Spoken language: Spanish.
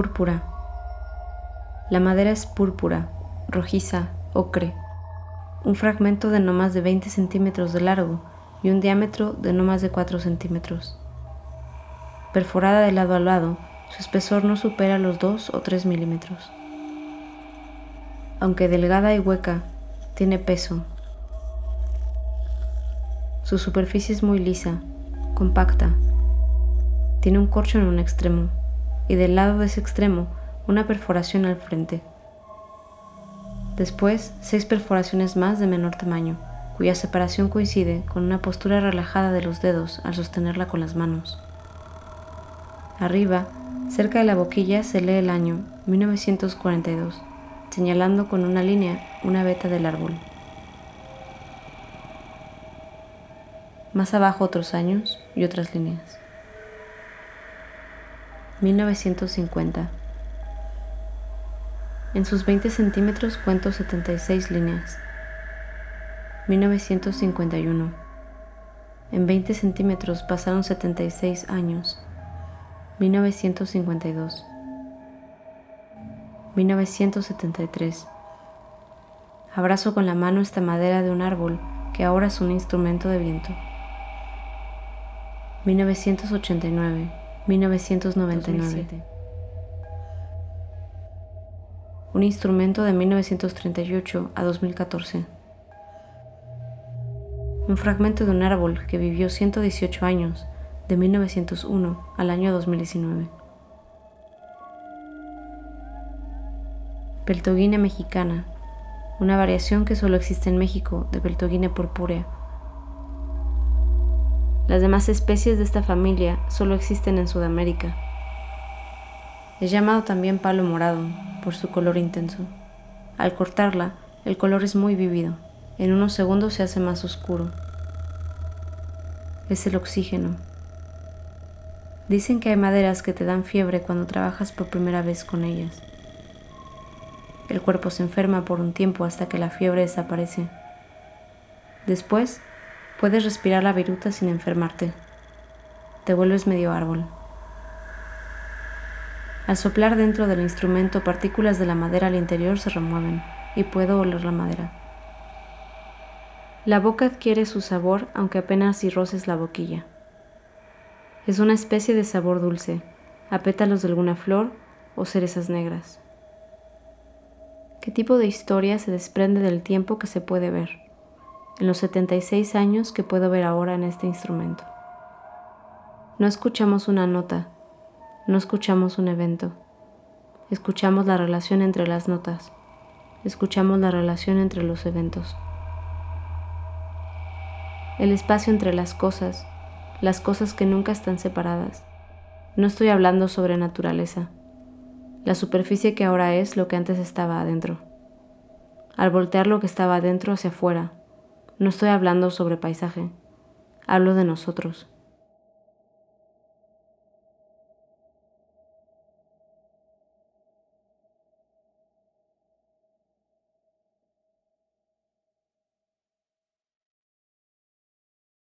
Púrpura. La madera es púrpura, rojiza, ocre. Un fragmento de no más de 20 centímetros de largo y un diámetro de no más de 4 centímetros. Perforada de lado a lado, su espesor no supera los 2 o 3 milímetros. Aunque delgada y hueca, tiene peso. Su superficie es muy lisa, compacta. Tiene un corcho en un extremo y del lado de ese extremo una perforación al frente. Después, seis perforaciones más de menor tamaño, cuya separación coincide con una postura relajada de los dedos al sostenerla con las manos. Arriba, cerca de la boquilla, se lee el año 1942, señalando con una línea una veta del árbol. Más abajo otros años y otras líneas. 1950. En sus 20 centímetros cuento 76 líneas. 1951. En 20 centímetros pasaron 76 años. 1952. 1973. Abrazo con la mano esta madera de un árbol que ahora es un instrumento de viento. 1989. 1999. Un instrumento de 1938 a 2014. Un fragmento de un árbol que vivió 118 años, de 1901 al año 2019. Peltoguina mexicana, una variación que solo existe en México de Peltoguina purpúrea las demás especies de esta familia solo existen en Sudamérica. Es llamado también palo morado por su color intenso. Al cortarla, el color es muy vívido. En unos segundos se hace más oscuro. Es el oxígeno. Dicen que hay maderas que te dan fiebre cuando trabajas por primera vez con ellas. El cuerpo se enferma por un tiempo hasta que la fiebre desaparece. Después Puedes respirar la viruta sin enfermarte. Te vuelves medio árbol. Al soplar dentro del instrumento, partículas de la madera al interior se remueven y puedo oler la madera. La boca adquiere su sabor aunque apenas si roces la boquilla. Es una especie de sabor dulce, a pétalos de alguna flor o cerezas negras. ¿Qué tipo de historia se desprende del tiempo que se puede ver? En los 76 años que puedo ver ahora en este instrumento. No escuchamos una nota, no escuchamos un evento, escuchamos la relación entre las notas, escuchamos la relación entre los eventos. El espacio entre las cosas, las cosas que nunca están separadas. No estoy hablando sobre naturaleza, la superficie que ahora es lo que antes estaba adentro. Al voltear lo que estaba adentro hacia afuera, no estoy hablando sobre paisaje, hablo de nosotros.